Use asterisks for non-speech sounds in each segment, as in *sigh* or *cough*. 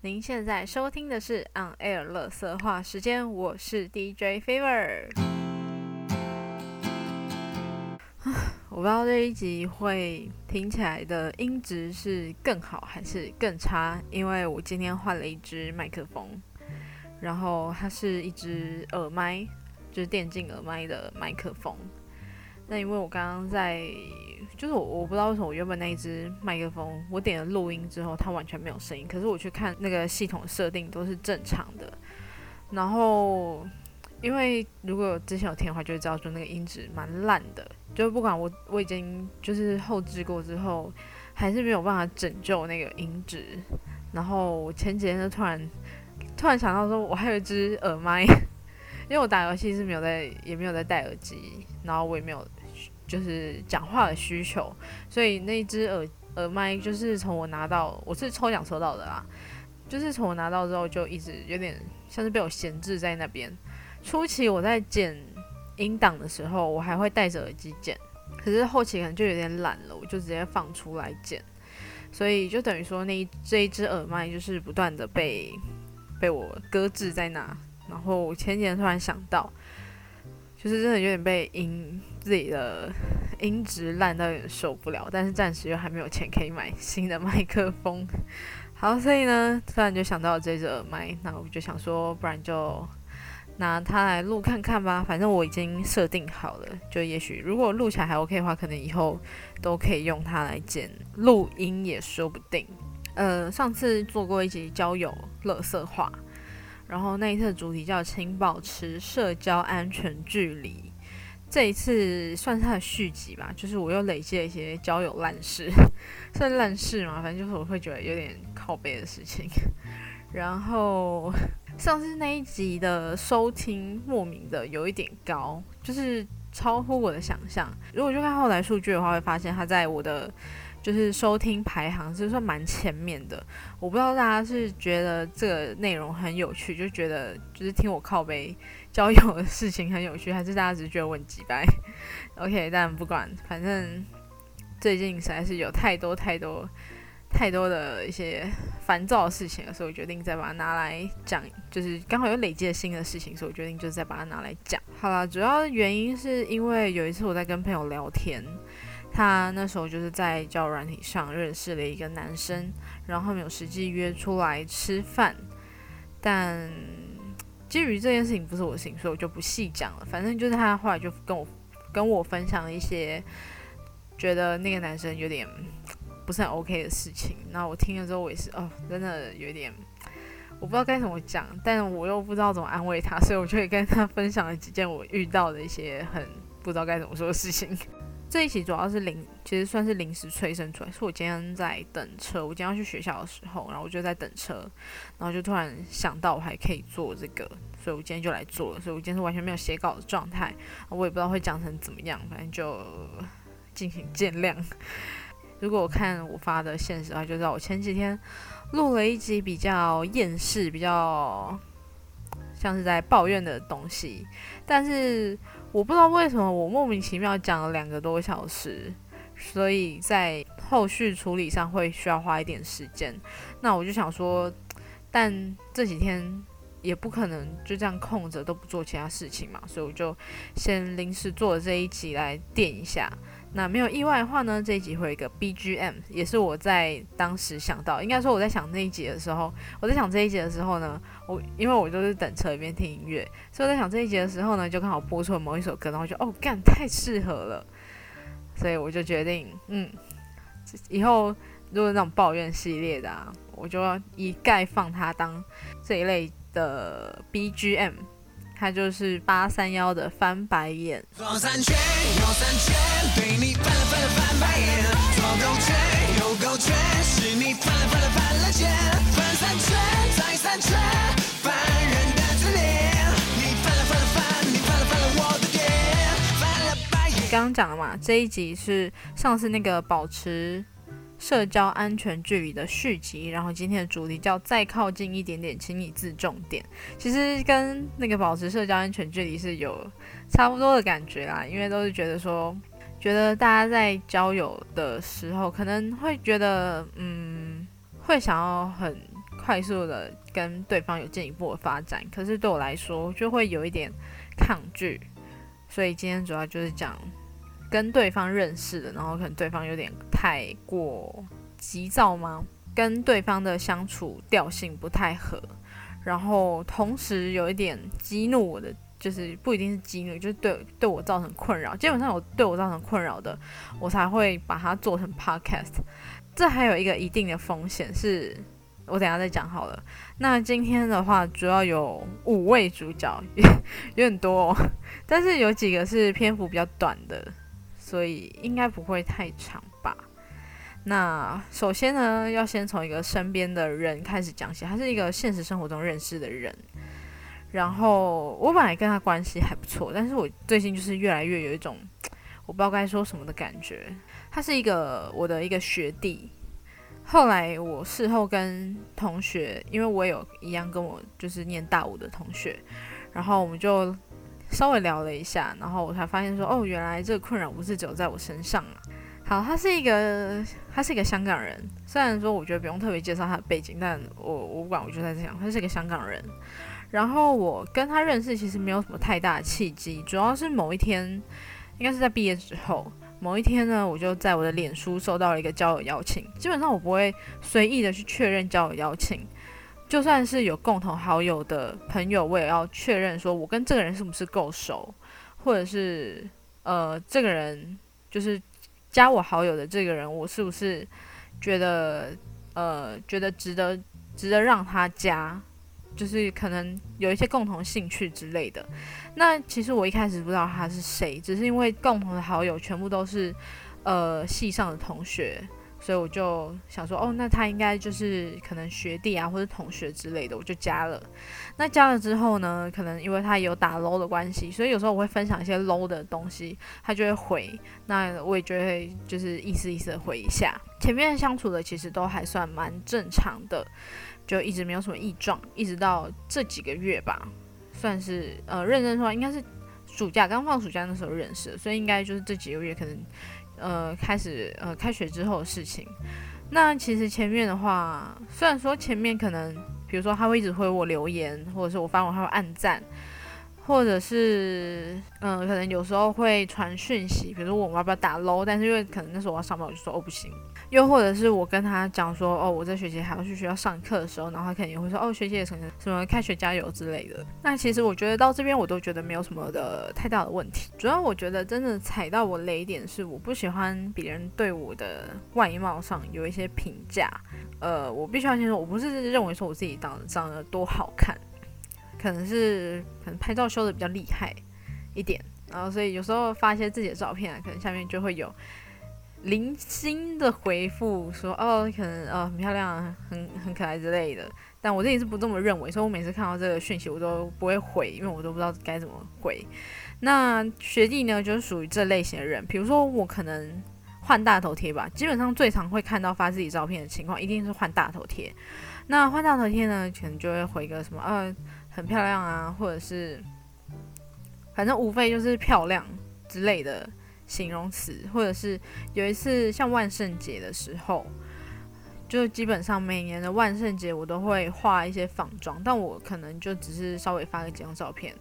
您现在收听的是 On Air 乐色话时间，我是 DJ Fever。*sighs* 我不知道这一集会听起来的音质是更好还是更差，因为我今天换了一支麦克风，然后它是一支耳麦，就是电竞耳麦的麦克风。那因为我刚刚在。就是我我不知道为什么我原本那一只麦克风，我点了录音之后，它完全没有声音。可是我去看那个系统设定都是正常的。然后，因为如果之前有听的话，就会知道说那个音质蛮烂的。就不管我我已经就是后置过之后，还是没有办法拯救那个音质。然后我前几天就突然突然想到说，我还有一只耳麦，因为我打游戏是没有在也没有在戴耳机，然后我也没有。就是讲话的需求，所以那一只耳耳麦就是从我拿到，我是抽奖抽到的啦。就是从我拿到之后，就一直有点像是被我闲置在那边。初期我在剪音档的时候，我还会戴着耳机剪，可是后期可能就有点懒了，我就直接放出来剪。所以就等于说，那一这一只耳麦就是不断的被被我搁置在那。然后我前几天突然想到。就是真的有点被音自己的音质烂到有点受不了，但是暂时又还没有钱可以买新的麦克风。*laughs* 好，所以呢，突然就想到这只耳麦，那我就想说，不然就拿它来录看看吧。反正我已经设定好了，就也许如果录起来还 OK 的话，可能以后都可以用它来剪录音也说不定。呃，上次做过一集交友乐色话。然后那一次的主题叫“请保持社交安全距离”，这一次算是它的续集吧，就是我又累积了一些交友烂事，*laughs* 算烂事嘛，反正就是我会觉得有点靠背的事情。*laughs* 然后上次那一集的收听莫名的有一点高，就是超乎我的想象。如果就看后来数据的话，会发现它在我的。就是收听排行是算蛮前面的，我不知道大家是觉得这个内容很有趣，就觉得就是听我靠背交友的事情很有趣，还是大家只是觉得我很鸡掰？*laughs* OK，但不管，反正最近实在是有太多太多太多的一些烦躁的事情了，所以我决定再把它拿来讲，就是刚好有累积新的事情，所以我决定就是再把它拿来讲。好了，主要原因是因为有一次我在跟朋友聊天。他那时候就是在交软体上认识了一个男生，然后他们有实际约出来吃饭，但基于这件事情不是我的事情，所以我就不细讲了。反正就是他后来就跟我跟我分享了一些觉得那个男生有点不是很 OK 的事情。那我听了之后，我也是哦，真的有点我不知道该怎么讲，但我又不知道怎么安慰他，所以我就会跟他分享了几件我遇到的一些很不知道该怎么说的事情。这一期主要是临，其实算是临时催生出来。是我今天在等车，我今天要去学校的时候，然后我就在等车，然后就突然想到我还可以做这个，所以我今天就来做了。所以我今天是完全没有写稿的状态，我也不知道会讲成怎么样，反正就敬请见谅。如果我看我发的现实的话，就知道我前几天录了一集比较厌世、比较像是在抱怨的东西，但是。我不知道为什么我莫名其妙讲了两个多小时，所以在后续处理上会需要花一点时间。那我就想说，但这几天也不可能就这样空着都不做其他事情嘛，所以我就先临时做了这一集来垫一下。那没有意外的话呢，这一集会有一个 BGM，也是我在当时想到，应该说我在想那一集的时候，我在想这一集的时候呢，我因为我就是等车里面听音乐，所以我在想这一集的时候呢，就刚好播出了某一首歌，然后就哦干太适合了，所以我就决定，嗯，以后如果那种抱怨系列的，啊，我就要一概放它当这一类的 BGM。他就是八三幺的翻白眼。刚刚讲了嘛，这一集是上次那个保持。社交安全距离的续集，然后今天的主题叫“再靠近一点点，请你自重点”。其实跟那个保持社交安全距离是有差不多的感觉啦，因为都是觉得说，觉得大家在交友的时候可能会觉得，嗯，会想要很快速的跟对方有进一步的发展，可是对我来说就会有一点抗拒，所以今天主要就是讲跟对方认识的，然后可能对方有点太过急躁吗？跟对方的相处调性不太合，然后同时有一点激怒我的，就是不一定是激怒，就是对对我造成困扰。基本上有对我造成困扰的，我才会把它做成 podcast。这还有一个一定的风险，是我等下再讲好了。那今天的话，主要有五位主角，*laughs* 有点多，*laughs* 但是有几个是篇幅比较短的，所以应该不会太长吧。那首先呢，要先从一个身边的人开始讲起，他是一个现实生活中认识的人。然后我本来跟他关系还不错，但是我最近就是越来越有一种我不知道该说什么的感觉。他是一个我的一个学弟，后来我事后跟同学，因为我有一样跟我就是念大五的同学，然后我们就稍微聊了一下，然后我才发现说，哦，原来这个困扰不是只有在我身上啊。好，他是一个他是一个香港人，虽然说我觉得不用特别介绍他的背景，但我我不管，我就在讲，他是个香港人。然后我跟他认识其实没有什么太大的契机，主要是某一天，应该是在毕业之后。某一天呢，我就在我的脸书收到了一个交友邀请。基本上我不会随意的去确认交友邀请，就算是有共同好友的朋友，我也要确认说我跟这个人是不是够熟，或者是呃，这个人就是加我好友的这个人，我是不是觉得呃觉得值得值得让他加。就是可能有一些共同兴趣之类的。那其实我一开始不知道他是谁，只是因为共同的好友全部都是呃系上的同学，所以我就想说，哦，那他应该就是可能学弟啊或者同学之类的，我就加了。那加了之后呢，可能因为他有打 low 的关系，所以有时候我会分享一些 low 的东西，他就会回。那我也就会就是意思意思的回一下。前面相处的其实都还算蛮正常的。就一直没有什么异状，一直到这几个月吧，算是呃认真说，应该是暑假刚放暑假那时候认识的，所以应该就是这几个月可能呃开始呃开学之后的事情。那其实前面的话，虽然说前面可能比如说他会一直回我留言，或者是我发完他会按赞。或者是，嗯，可能有时候会传讯息，比如说我要不要打 low，但是因为可能那时候我要上班，我就说哦不行。又或者是我跟他讲说，哦，我这学期还要去学校上课的时候，然后他肯定会说，哦，学姐什么什么开学加油之类的。那其实我觉得到这边我都觉得没有什么的太大的问题。主要我觉得真的踩到我雷点是，我不喜欢别人对我的外貌上有一些评价。呃，我必须要先说，我不是认为说我自己长长得多好看。可能是可能拍照修的比较厉害一点，然后所以有时候发一些自己的照片啊，可能下面就会有零星的回复说哦，可能呃很漂亮、很很可爱之类的。但我自己是不这么认为，所以我每次看到这个讯息我都不会回，因为我都不知道该怎么回。那学弟呢，就是属于这类型的人，比如说我可能换大头贴吧，基本上最常会看到发自己照片的情况，一定是换大头贴。那换大头贴呢，可能就会回个什么呃。很漂亮啊，或者是反正无非就是漂亮之类的形容词，或者是有一次像万圣节的时候，就基本上每年的万圣节我都会画一些仿妆，但我可能就只是稍微发个几张照片。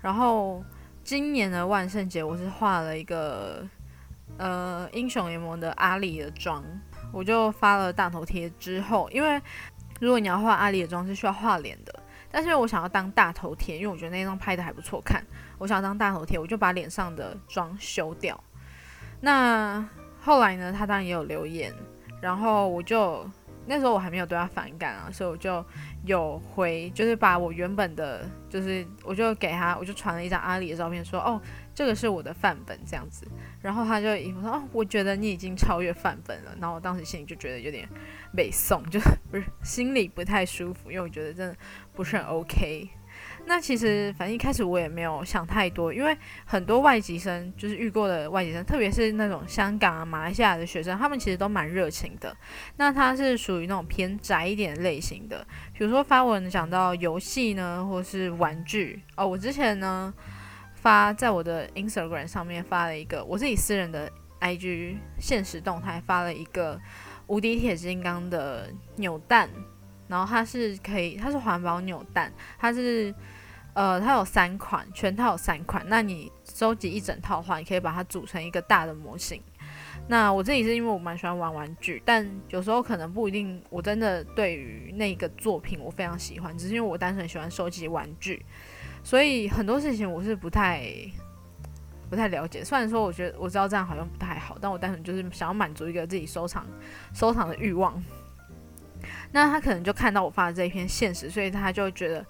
然后今年的万圣节我是画了一个呃英雄联盟的阿里的妆，我就发了大头贴之后，因为如果你要画阿里的妆是需要画脸的。但是我想要当大头贴，因为我觉得那张拍的还不错看。我想要当大头贴，我就把脸上的妆修掉。那后来呢，他当然也有留言，然后我就那时候我还没有对他反感啊，所以我就有回，就是把我原本的，就是我就给他，我就传了一张阿里的照片，说哦。这个是我的范本，这样子，然后他就一副说：“哦，我觉得你已经超越范本了。”然后我当时心里就觉得有点被送，就 *laughs* 不是心里不太舒服，因为我觉得真的不是很 OK。那其实反正一开始我也没有想太多，因为很多外籍生就是遇过的外籍生，特别是那种香港啊、马来西亚的学生，他们其实都蛮热情的。那他是属于那种偏宅一点类型的，比如说发文讲到游戏呢，或是玩具哦。我之前呢。发在我的 Instagram 上面发了一个我自己私人的 IG 现实动态，发了一个无敌铁金刚的扭蛋，然后它是可以，它是环保扭蛋，它是呃，它有三款，全套有三款。那你收集一整套的话，你可以把它组成一个大的模型。那我自己是因为我蛮喜欢玩玩具，但有时候可能不一定，我真的对于那个作品我非常喜欢，只是因为我单纯喜欢收集玩具，所以很多事情我是不太不太了解。虽然说我觉得我知道这样好像不太好，但我单纯就是想要满足一个自己收藏收藏的欲望。那他可能就看到我发的这一篇现实，所以他就觉得。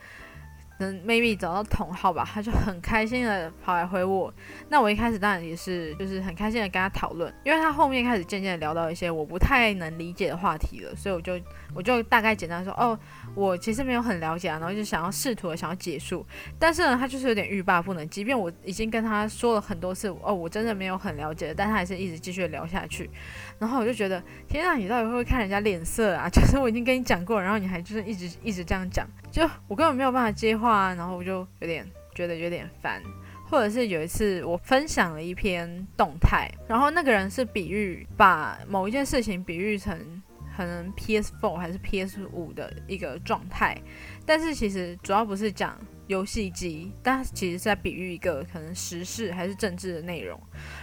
能 maybe 找到同号吧，他就很开心的跑来回我。那我一开始当然也是，就是很开心的跟他讨论，因为他后面开始渐渐聊到一些我不太能理解的话题了，所以我就我就大概简单说，哦，我其实没有很了解啊，然后就想要试图想要结束，但是呢，他就是有点欲罢不能，即便我已经跟他说了很多次，哦，我真的没有很了解，但他还是一直继续聊下去。然后我就觉得，天啊，你到底会不会看人家脸色啊？*laughs* 就是我已经跟你讲过，然后你还就是一直一直这样讲，就我根本没有办法接话啊，然后我就有点觉得有点烦。或者是有一次我分享了一篇动态，然后那个人是比喻把某一件事情比喻成可能 PS4 还是 PS5 的一个状态，但是其实主要不是讲。游戏机，但其实是在比喻一个可能时事还是政治的内容，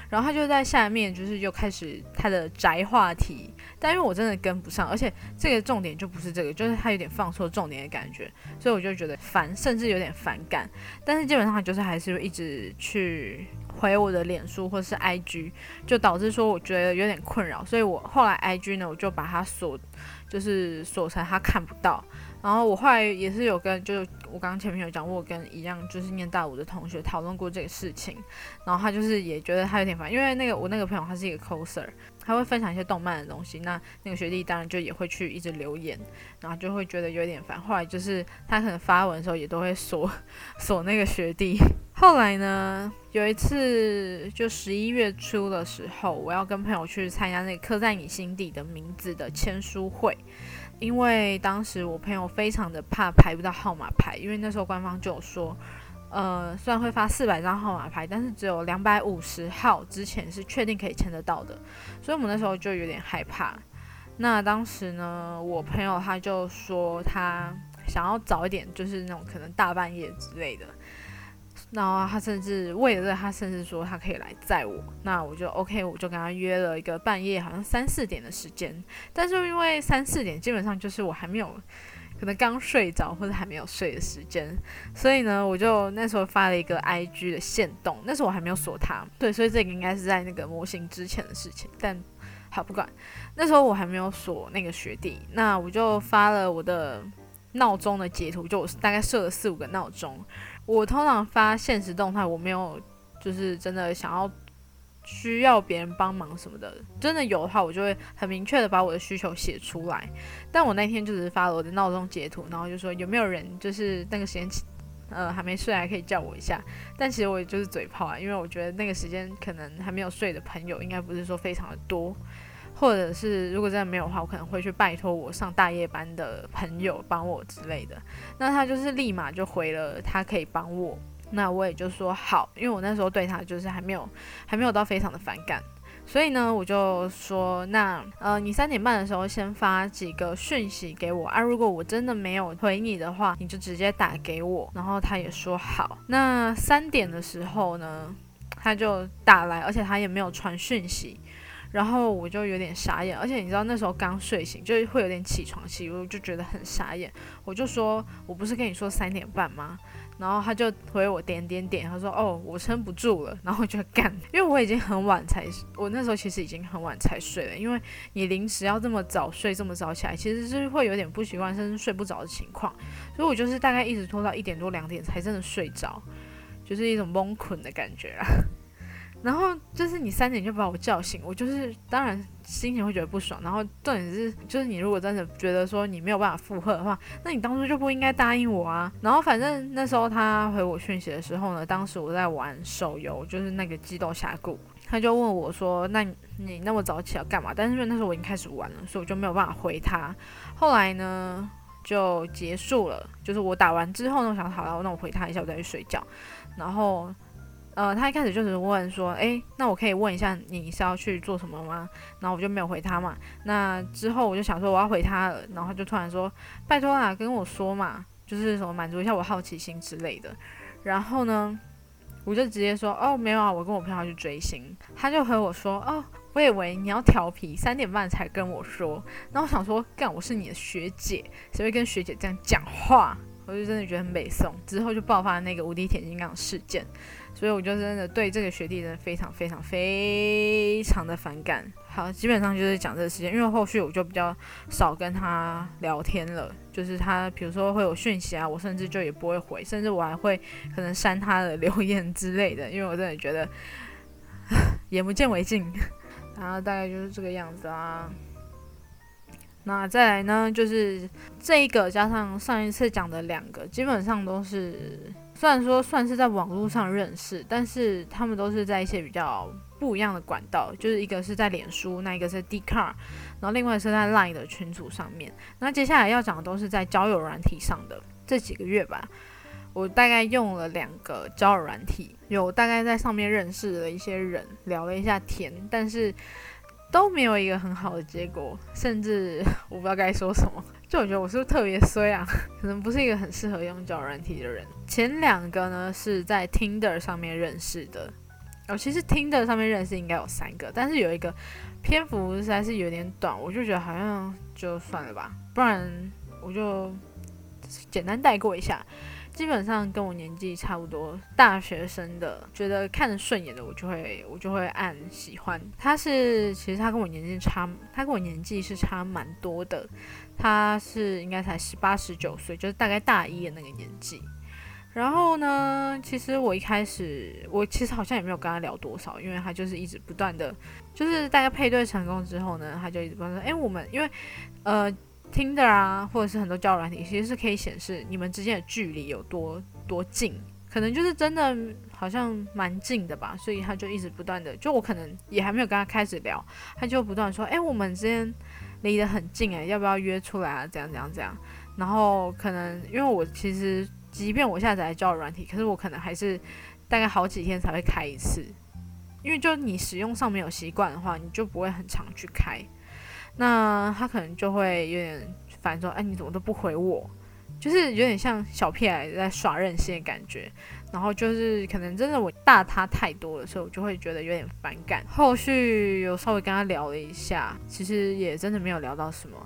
然后他就在下面就是又开始他的宅话题，但因为我真的跟不上，而且这个重点就不是这个，就是他有点放错重点的感觉，所以我就觉得烦，甚至有点反感。但是基本上就是还是一直去回我的脸书或是 IG，就导致说我觉得有点困扰，所以我后来 IG 呢，我就把它锁，就是锁成他看不到。然后我后来也是有跟，就是我刚刚前面有讲过，跟一样就是念大五的同学讨论过这个事情，然后他就是也觉得他有点烦，因为那个我那个朋友他是一个 coser，他会分享一些动漫的东西，那那个学弟当然就也会去一直留言，然后就会觉得有点烦。后来就是他可能发文的时候也都会锁锁那个学弟。*laughs* 后来呢，有一次就十一月初的时候，我要跟朋友去参加那个刻在你心底的名字的签书会。因为当时我朋友非常的怕排不到号码牌，因为那时候官方就有说，呃，虽然会发四百张号码牌，但是只有两百五十号之前是确定可以签得到的，所以我们那时候就有点害怕。那当时呢，我朋友他就说他想要早一点，就是那种可能大半夜之类的。然后他甚至为了，他甚至说他可以来载我。那我就 OK，我就跟他约了一个半夜，好像三四点的时间。但是因为三四点基本上就是我还没有，可能刚睡着或者还没有睡的时间，所以呢，我就那时候发了一个 IG 的限动。那时候我还没有锁他，对，所以这个应该是在那个模型之前的事情。但好不管，那时候我还没有锁那个学弟，那我就发了我的闹钟的截图，就我大概设了四五个闹钟。我通常发现实动态，我没有就是真的想要需要别人帮忙什么的，真的有的话，我就会很明确的把我的需求写出来。但我那天就只是发了我的闹钟截图，然后就说有没有人就是那个时间呃还没睡，还可以叫我一下。但其实我也就是嘴炮啊，因为我觉得那个时间可能还没有睡的朋友，应该不是说非常的多。或者是如果真的没有的话，我可能会去拜托我上大夜班的朋友帮我之类的。那他就是立马就回了，他可以帮我。那我也就说好，因为我那时候对他就是还没有还没有到非常的反感，所以呢，我就说那呃，你三点半的时候先发几个讯息给我啊。如果我真的没有回你的话，你就直接打给我。然后他也说好。那三点的时候呢，他就打来，而且他也没有传讯息。然后我就有点傻眼，而且你知道那时候刚睡醒，就会有点起床气，我就觉得很傻眼。我就说，我不是跟你说三点半吗？然后他就回我点点点，他说哦，我撑不住了。然后我就干，因为我已经很晚才，我那时候其实已经很晚才睡了，因为你临时要这么早睡，这么早起来，其实是会有点不习惯，甚至睡不着的情况。所以我就是大概一直拖到一点多两点才真的睡着，就是一种蒙困的感觉啦。然后就是你三点就把我叫醒，我就是当然心情会觉得不爽。然后重点是，就是你如果真的觉得说你没有办法负荷的话，那你当初就不应该答应我啊。然后反正那时候他回我讯息的时候呢，当时我在玩手游，就是那个《激斗峡谷》，他就问我说：“那你那么早起来干嘛？”但是因为那时候我已经开始玩了，所以我就没有办法回他。后来呢就结束了，就是我打完之后呢，我想好了，那我回他一下，我再去睡觉。然后。呃，他一开始就是问说，诶，那我可以问一下你是要去做什么吗？然后我就没有回他嘛。那之后我就想说我要回他了，然后他就突然说，拜托啦，跟我说嘛，就是什么满足一下我好奇心之类的。然后呢，我就直接说，哦，没有啊，我跟我朋友去追星。他就和我说，哦，我以为你要调皮，三点半才跟我说。然后我想说，干，我是你的学姐，谁会跟学姐这样讲话？我就真的觉得很北宋，之后就爆发那个无敌铁金刚事件，所以我就真的对这个学弟真的非常非常非常的反感。好，基本上就是讲这个事件，因为后续我就比较少跟他聊天了，就是他比如说会有讯息啊，我甚至就也不会回，甚至我还会可能删他的留言之类的，因为我真的觉得眼不见为净。然后大概就是这个样子啊。那再来呢，就是这一个加上上一次讲的两个，基本上都是虽然说算是在网络上认识，但是他们都是在一些比较不一样的管道，就是一个是在脸书，那一个是 d c a r 然后另外是在 Line 的群组上面。那接下来要讲的都是在交友软体上的。这几个月吧，我大概用了两个交友软体，有大概在上面认识了一些人，聊了一下天，但是。都没有一个很好的结果，甚至 *laughs* 我不知道该说什么。就我觉得我是不是特别衰啊？*laughs* 可能不是一个很适合用交友软体的人。前两个呢是在 Tinder 上面认识的，哦，其实 Tinder 上面认识应该有三个，但是有一个篇幅实在是有点短，我就觉得好像就算了吧，不然我就简单带过一下。基本上跟我年纪差不多，大学生的，觉得看着顺眼的，我就会我就会按喜欢。他是其实他跟我年纪差，他跟我年纪是差蛮多的，他是应该才十八十九岁，就是大概大一的那个年纪。然后呢，其实我一开始我其实好像也没有跟他聊多少，因为他就是一直不断的，就是大概配对成功之后呢，他就一直不断说，哎，我们因为呃。Tinder 啊，或者是很多交友软体，其实是可以显示你们之间的距离有多多近，可能就是真的好像蛮近的吧，所以他就一直不断的，就我可能也还没有跟他开始聊，他就不断说，哎，我们之间离得很近，哎，要不要约出来啊？这样这样这样，然后可能因为我其实即便我下载交友软体，可是我可能还是大概好几天才会开一次，因为就你使用上没有习惯的话，你就不会很常去开。那他可能就会有点烦，说：“哎，你怎么都不回我？”就是有点像小屁孩在耍任性的感觉。然后就是可能真的我大他太多了，所以我就会觉得有点反感。后续有稍微跟他聊了一下，其实也真的没有聊到什么。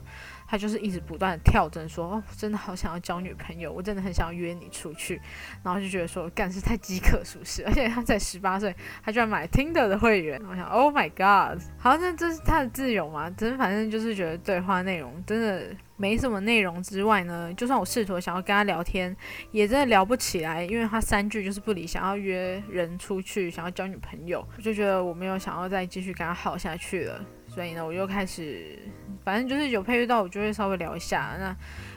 他就是一直不断的跳针，说哦，真的好想要交女朋友，我真的很想要约你出去，然后就觉得说干是太饥渴，是不是？*laughs* 而且他才十八岁，他居然买 Tinder 的会员，我想，Oh my God，好像这是他的自由嘛？真反正就是觉得对话内容真的没什么内容之外呢，就算我试图想要跟他聊天，也真的聊不起来，因为他三句就是不理，想要约人出去，想要交女朋友，我就觉得我没有想要再继续跟他耗下去了。所以呢，我就开始，反正就是有配对到，我就会稍微聊一下。那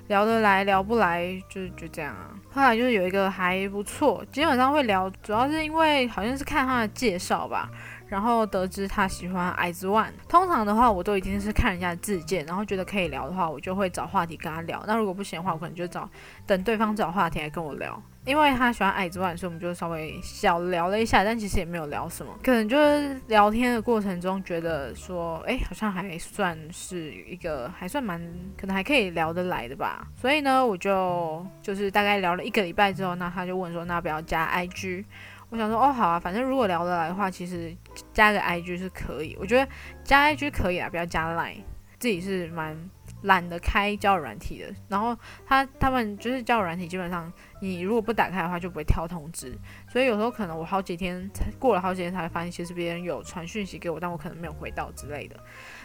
聊得来，聊不来，就就这样啊。后来就是有一个还不错，基本上会聊，主要是因为好像是看他的介绍吧。然后得知他喜欢矮子万通常的话我都已经是看人家的自荐，然后觉得可以聊的话，我就会找话题跟他聊。那如果不行的话，我可能就找等对方找话题来跟我聊。因为他喜欢矮子碗所以我们就稍微小聊了一下，但其实也没有聊什么，可能就是聊天的过程中觉得说，哎，好像还算是一个还算蛮可能还可以聊得来的吧。所以呢，我就就是大概聊了一个礼拜之后，那他就问说，那不要加 IG。我想说哦好啊，反正如果聊得来的话，其实加个 IG 是可以。我觉得加 IG 可以啊，不要加 Line。自己是蛮懒得开交友软体的。然后他他们就是交友软体，基本上你如果不打开的话，就不会跳通知。所以有时候可能我好几天才过了好几天才发现，其实别人有传讯息给我，但我可能没有回到之类的。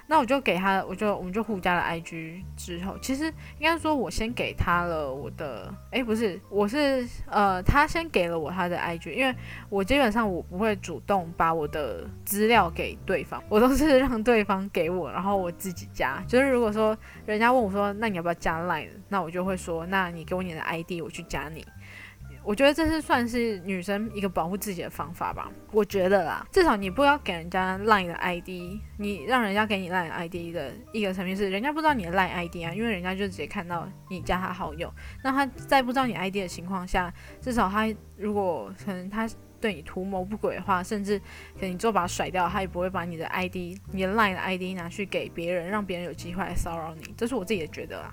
那我就给他，我就我们就互加了 IG 之后，其实应该说，我先给他了我的，哎，不是，我是呃，他先给了我他的 IG，因为我基本上我不会主动把我的资料给对方，我都是让对方给我，然后我自己加。就是如果说人家问我说，那你要不要加 Line？那我就会说，那你给我你的 ID，我去加你。我觉得这是算是女生一个保护自己的方法吧。我觉得啦，至少你不要给人家 LINE 的 ID，你让人家给你 LINE ID 的一个层面是，人家不知道你的赖 ID 啊，因为人家就直接看到你加他好友。那他在不知道你 ID 的情况下，至少他如果可能他对你图谋不轨的话，甚至可能你就把他甩掉，他也不会把你的 ID、你的 Line 的 ID 拿去给别人，让别人有机会来骚扰你。这是我自己的觉得啊。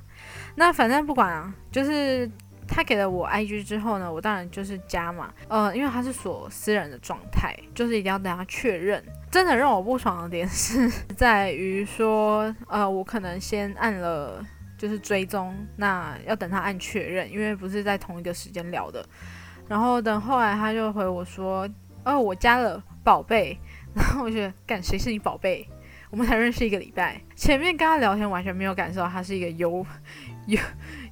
那反正不管啊，就是他给了我 IG 之后呢，我当然就是加嘛。呃，因为他是锁私人的状态，就是一定要等他确认。真的让我不爽的点是在于说，呃，我可能先按了就是追踪，那要等他按确认，因为不是在同一个时间聊的。然后等后来他就回我说，哦，我加了宝贝。*laughs* 然后我觉得，干谁是你宝贝？我们才认识一个礼拜，前面跟他聊天完全没有感受到他是一个油油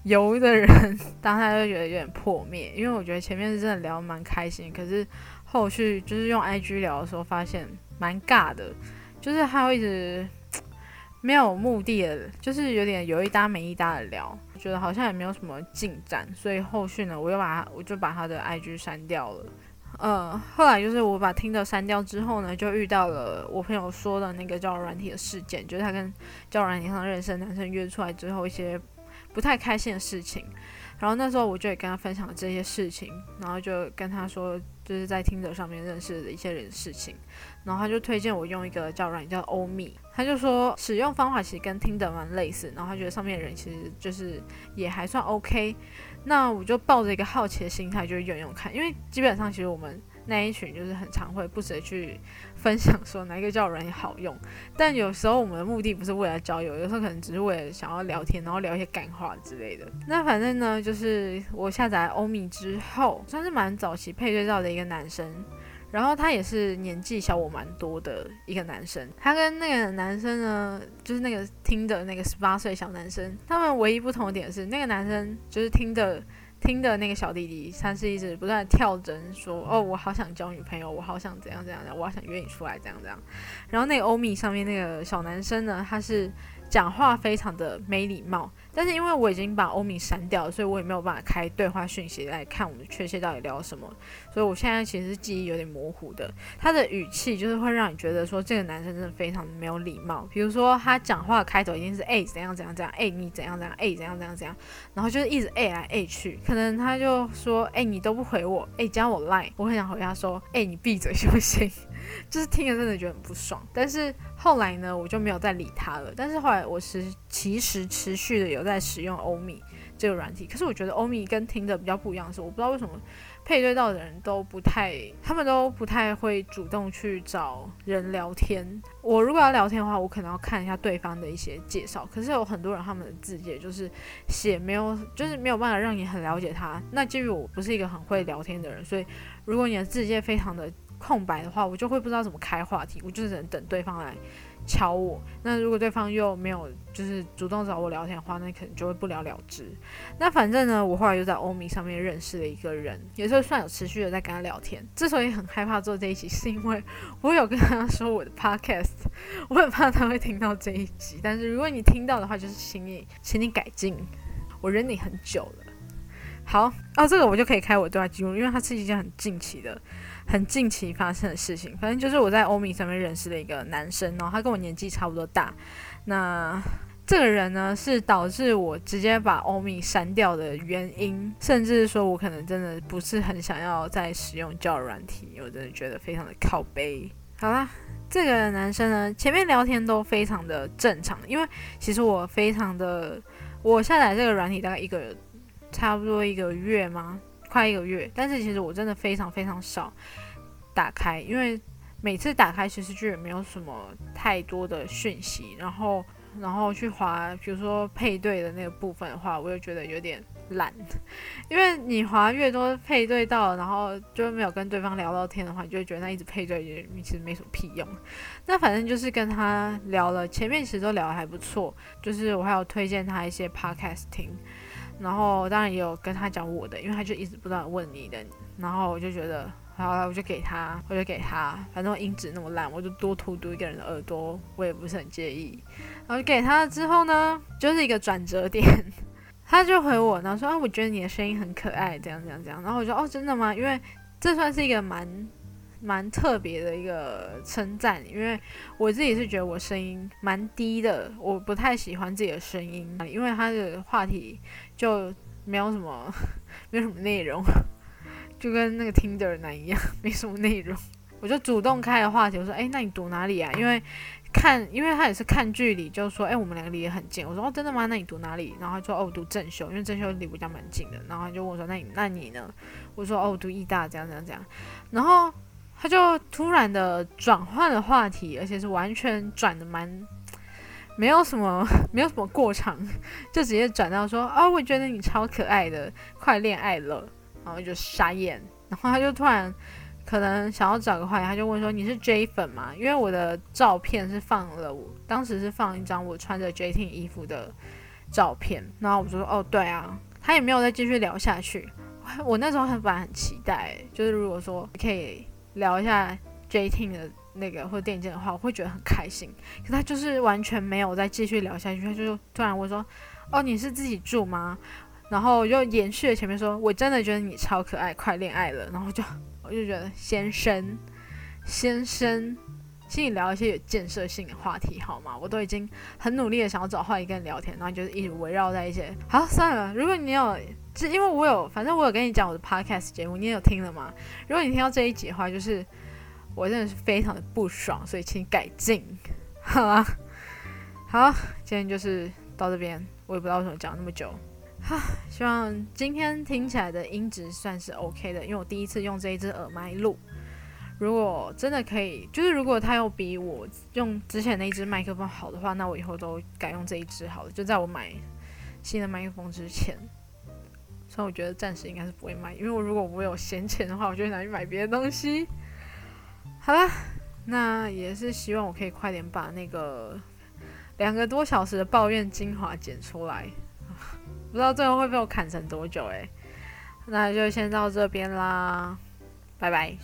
油的人，当他就觉得有点破灭，因为我觉得前面是真的聊蛮开心，可是后续就是用 IG 聊的时候发现蛮尬的，就是他会一直没有目的的，就是有点有一搭没一搭的聊，觉得好像也没有什么进展，所以后续呢，我又把他我就把他的 IG 删掉了。呃，后来就是我把听的删掉之后呢，就遇到了我朋友说的那个交友软体的事件，就是他跟交友软体上认识的男生约出来之后一些不太开心的事情。然后那时候我就也跟他分享了这些事情，然后就跟他说就是在听者上面认识的一些人事情，然后他就推荐我用一个叫软件叫欧米，他就说使用方法其实跟听者蛮类似，然后他觉得上面的人其实就是也还算 OK。那我就抱着一个好奇的心态，就用用看，因为基本上其实我们那一群就是很常会不时去分享说哪一个交友软件好用，但有时候我们的目的不是为了交友，有时候可能只是为了想要聊天，然后聊一些感话之类的。那反正呢，就是我下载欧米之后，算是蛮早期配对到的一个男生。然后他也是年纪小我蛮多的一个男生，他跟那个男生呢，就是那个听的那个十八岁小男生，他们唯一不同点是，那个男生就是听的听的那个小弟弟，他是一直不断跳针说，哦，我好想交女朋友，我好想怎样怎样的，我好想约你出来怎样怎样。然后那个欧米上面那个小男生呢，他是。讲话非常的没礼貌，但是因为我已经把欧米删掉了，所以我也没有办法开对话讯息来看我们确切到底聊什么，所以我现在其实记忆有点模糊的。他的语气就是会让你觉得说这个男生真的非常没有礼貌，比如说他讲话开头一定是哎怎样怎样怎样，哎你怎样怎样，哎怎样怎样怎样，然后就是一直哎来哎去，可能他就说哎你都不回我，哎加我 line，我很想回他说哎你闭嘴行不行？*laughs* 就是听着真的觉得很不爽，但是后来呢，我就没有再理他了。但是后来我是其实持续的有在使用欧米这个软体，可是我觉得欧米跟听的比较不一样的是，我不知道为什么配对到的人都不太，他们都不太会主动去找人聊天。我如果要聊天的话，我可能要看一下对方的一些介绍。可是有很多人他们的字节就是写没有，就是没有办法让你很了解他。那基于我不是一个很会聊天的人，所以如果你的字节非常的。空白的话，我就会不知道怎么开话题，我就只能等对方来敲我。那如果对方又没有就是主动找我聊天的话，那可能就会不了了之。那反正呢，我后来又在欧米上面认识了一个人，也是算有持续的在跟他聊天。之所以很害怕做这一集，是因为我有跟他说我的 podcast，*laughs* 我很怕他会听到这一集。但是如果你听到的话，就是请你请你改进，我忍你很久了。好，哦，这个我就可以开我对话记录，因为它是一件很近期的。很近期发生的事情，反正就是我在欧米上面认识了一个男生，然后他跟我年纪差不多大。那这个人呢，是导致我直接把欧米删掉的原因，甚至说我可能真的不是很想要再使用交友软体，我真的觉得非常的靠背。好啦，这个男生呢，前面聊天都非常的正常，因为其实我非常的，我下载这个软体大概一个差不多一个月吗？快一个月，但是其实我真的非常非常少打开，因为每次打开其实就也没有什么太多的讯息，然后然后去划，比如说配对的那个部分的话，我又觉得有点懒，*laughs* 因为你划越多配对到，然后就没有跟对方聊到天的话，你就会觉得那一直配对也其实没什么屁用。那反正就是跟他聊了，前面其实都聊得还不错，就是我还有推荐他一些 podcast 听。然后当然也有跟他讲我的，因为他就一直不断问你的，然后我就觉得，好了，我就给他，我就给他，反正我音质那么烂，我就多荼毒一个人的耳朵，我也不是很介意。然后给他了之后呢，就是一个转折点，*laughs* 他就回我，然后说啊，我觉得你的声音很可爱，这样这样这样。然后我说哦，真的吗？因为这算是一个蛮。蛮特别的一个称赞，因为我自己是觉得我声音蛮低的，我不太喜欢自己的声音，因为他的话题就没有什么，*laughs* 没有什么内容。就跟那个 Tinder 男一样，没什么内容。我就主动开了话题，我说：“哎，那你读哪里啊？”因为看，因为他也是看距离，就说：“哎，我们两个离得很近。”我说：“哦，真的吗？那你读哪里？”然后他说：“哦，我读正修，因为正修离我家蛮近的。”然后他就问我说：“那你那你呢？”我说：“哦，我读艺大，这样这样这样。”然后他就突然的转换了话题，而且是完全转的蛮没有什么没有什么过场，就直接转到说：“哦，我觉得你超可爱的，快恋爱了。”然后就傻眼，然后他就突然。可能想要找个话题，他就问说：“你是 J 粉吗？”因为我的照片是放了，我当时是放一张我穿着 J T 衣服的照片。然后我就说：“哦，对啊。”他也没有再继续聊下去。我那时候很反很期待，就是如果说可以聊一下 J T 的那个或者电竞的话，我会觉得很开心。可他就是完全没有再继续聊下去，他就突然问说：“哦，你是自己住吗？”然后又延续了前面说：“我真的觉得你超可爱，快恋爱了。”然后就。我就觉得先生，先生，请你聊一些有建设性的话题好吗？我都已经很努力的想要找话题跟你聊天，然后就是一直围绕在一些……好，算了。如果你有，是因为我有，反正我有跟你讲我的 podcast 节目，你也有听了吗？如果你听到这一集的话，就是我真的是非常的不爽，所以请改进，*laughs* 好啊。好，今天就是到这边，我也不知道为什么讲那么久。哈，希望今天听起来的音质算是 OK 的，因为我第一次用这一支耳麦录。如果真的可以，就是如果它有比我用之前那一支麦克风好的话，那我以后都改用这一支好了。就在我买新的麦克风之前，所以我觉得暂时应该是不会卖，因为我如果我有闲钱的话，我就会拿去买别的东西。好了，那也是希望我可以快点把那个两个多小时的抱怨精华剪出来。*laughs* 不知道最后会被我砍成多久诶，那就先到这边啦，拜拜。